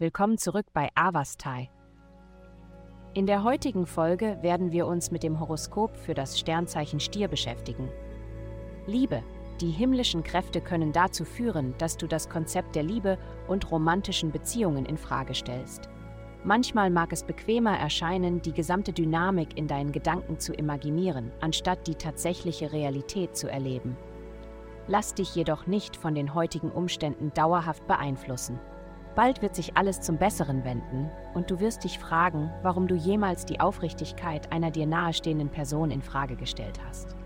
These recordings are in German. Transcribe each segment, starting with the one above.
Willkommen zurück bei Avastai. In der heutigen Folge werden wir uns mit dem Horoskop für das Sternzeichen Stier beschäftigen. Liebe. Die himmlischen Kräfte können dazu führen, dass du das Konzept der Liebe und romantischen Beziehungen in Frage stellst. Manchmal mag es bequemer erscheinen, die gesamte Dynamik in deinen Gedanken zu imaginieren, anstatt die tatsächliche Realität zu erleben. Lass dich jedoch nicht von den heutigen Umständen dauerhaft beeinflussen. Bald wird sich alles zum Besseren wenden und du wirst dich fragen, warum du jemals die Aufrichtigkeit einer dir nahestehenden Person in Frage gestellt hast.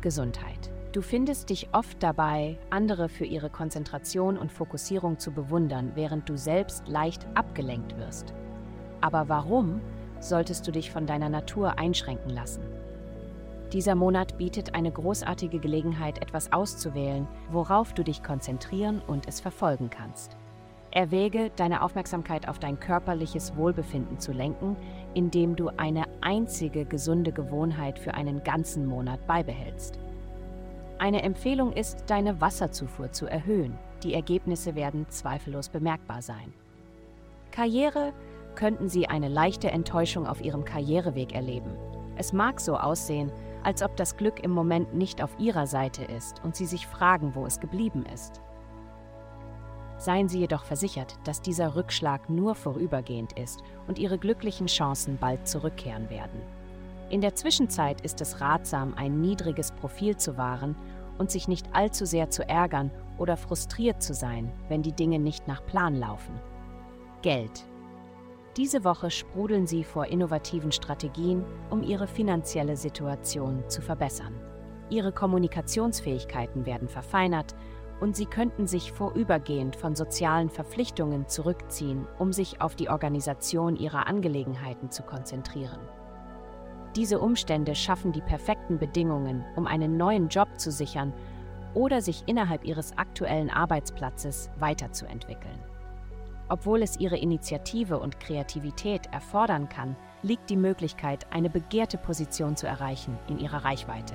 Gesundheit. Du findest dich oft dabei, andere für ihre Konzentration und Fokussierung zu bewundern, während du selbst leicht abgelenkt wirst. Aber warum solltest du dich von deiner Natur einschränken lassen? Dieser Monat bietet eine großartige Gelegenheit, etwas auszuwählen, worauf du dich konzentrieren und es verfolgen kannst. Erwäge, deine Aufmerksamkeit auf dein körperliches Wohlbefinden zu lenken, indem du eine einzige gesunde Gewohnheit für einen ganzen Monat beibehältst. Eine Empfehlung ist, deine Wasserzufuhr zu erhöhen. Die Ergebnisse werden zweifellos bemerkbar sein. Karriere könnten Sie eine leichte Enttäuschung auf Ihrem Karriereweg erleben. Es mag so aussehen, als ob das Glück im Moment nicht auf Ihrer Seite ist und Sie sich fragen, wo es geblieben ist. Seien Sie jedoch versichert, dass dieser Rückschlag nur vorübergehend ist und Ihre glücklichen Chancen bald zurückkehren werden. In der Zwischenzeit ist es ratsam, ein niedriges Profil zu wahren und sich nicht allzu sehr zu ärgern oder frustriert zu sein, wenn die Dinge nicht nach Plan laufen. Geld. Diese Woche sprudeln Sie vor innovativen Strategien, um Ihre finanzielle Situation zu verbessern. Ihre Kommunikationsfähigkeiten werden verfeinert und sie könnten sich vorübergehend von sozialen Verpflichtungen zurückziehen, um sich auf die Organisation ihrer Angelegenheiten zu konzentrieren. Diese Umstände schaffen die perfekten Bedingungen, um einen neuen Job zu sichern oder sich innerhalb ihres aktuellen Arbeitsplatzes weiterzuentwickeln. Obwohl es ihre Initiative und Kreativität erfordern kann, liegt die Möglichkeit, eine begehrte Position zu erreichen, in ihrer Reichweite.